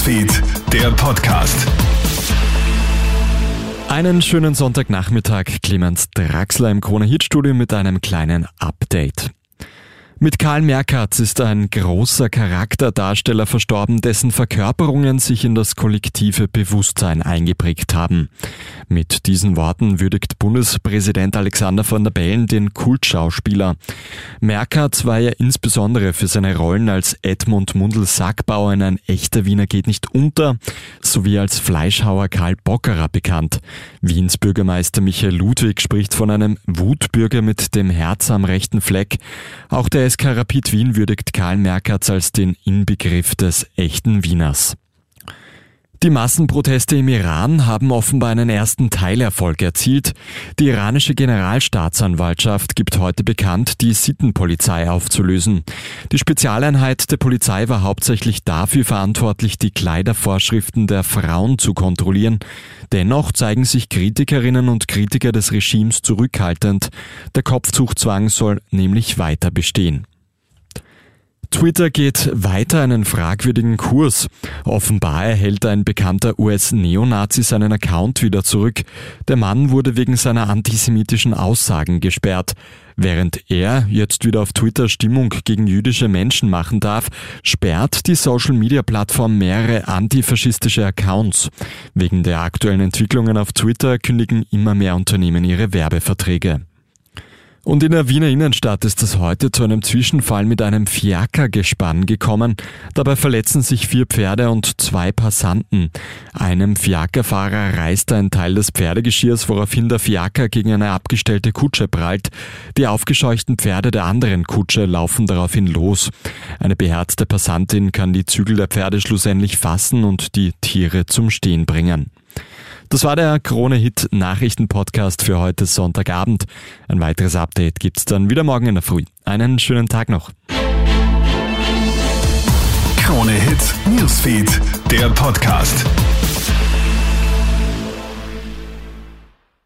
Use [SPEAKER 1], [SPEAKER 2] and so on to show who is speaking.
[SPEAKER 1] Newsfeed, der Podcast.
[SPEAKER 2] Einen schönen Sonntagnachmittag, Clemens Draxler im Krone Hit Studio mit einem kleinen Update. Mit Karl Merkatz ist ein großer Charakterdarsteller verstorben, dessen Verkörperungen sich in das kollektive Bewusstsein eingeprägt haben. Mit diesen Worten würdigt Bundespräsident Alexander von der Bellen den Kultschauspieler. Merkatz war ja insbesondere für seine Rollen als Edmund Mundel Sackbauer in Ein echter Wiener geht nicht unter sowie als Fleischhauer Karl Bockerer bekannt. Wiens Bürgermeister Michael Ludwig spricht von einem Wutbürger mit dem Herz am rechten Fleck. Auch der SK Rapid Wien würdigt Karl Merkatz als den Inbegriff des echten Wieners. Die Massenproteste im Iran haben offenbar einen ersten Teilerfolg erzielt. Die iranische Generalstaatsanwaltschaft gibt heute bekannt, die Sittenpolizei aufzulösen. Die Spezialeinheit der Polizei war hauptsächlich dafür verantwortlich, die Kleidervorschriften der Frauen zu kontrollieren. Dennoch zeigen sich Kritikerinnen und Kritiker des Regimes zurückhaltend. Der Kopftuchzwang soll nämlich weiter bestehen. Twitter geht weiter einen fragwürdigen Kurs. Offenbar erhält ein bekannter US-Neonazi seinen Account wieder zurück. Der Mann wurde wegen seiner antisemitischen Aussagen gesperrt. Während er jetzt wieder auf Twitter Stimmung gegen jüdische Menschen machen darf, sperrt die Social-Media-Plattform mehrere antifaschistische Accounts. Wegen der aktuellen Entwicklungen auf Twitter kündigen immer mehr Unternehmen ihre Werbeverträge. Und in der Wiener Innenstadt ist es heute zu einem Zwischenfall mit einem Fiakergespann gekommen. Dabei verletzen sich vier Pferde und zwei Passanten. Einem Fiakerfahrer reißt ein Teil des Pferdegeschirrs, woraufhin der Fiaker gegen eine abgestellte Kutsche prallt. Die aufgescheuchten Pferde der anderen Kutsche laufen daraufhin los. Eine beherzte Passantin kann die Zügel der Pferde schlussendlich fassen und die Tiere zum Stehen bringen. Das war der Krone-Hit Nachrichten-Podcast für heute Sonntagabend. Ein weiteres Update gibt's dann wieder morgen in der Früh. Einen schönen Tag noch.
[SPEAKER 1] Krone-Hit Newsfeed, der Podcast.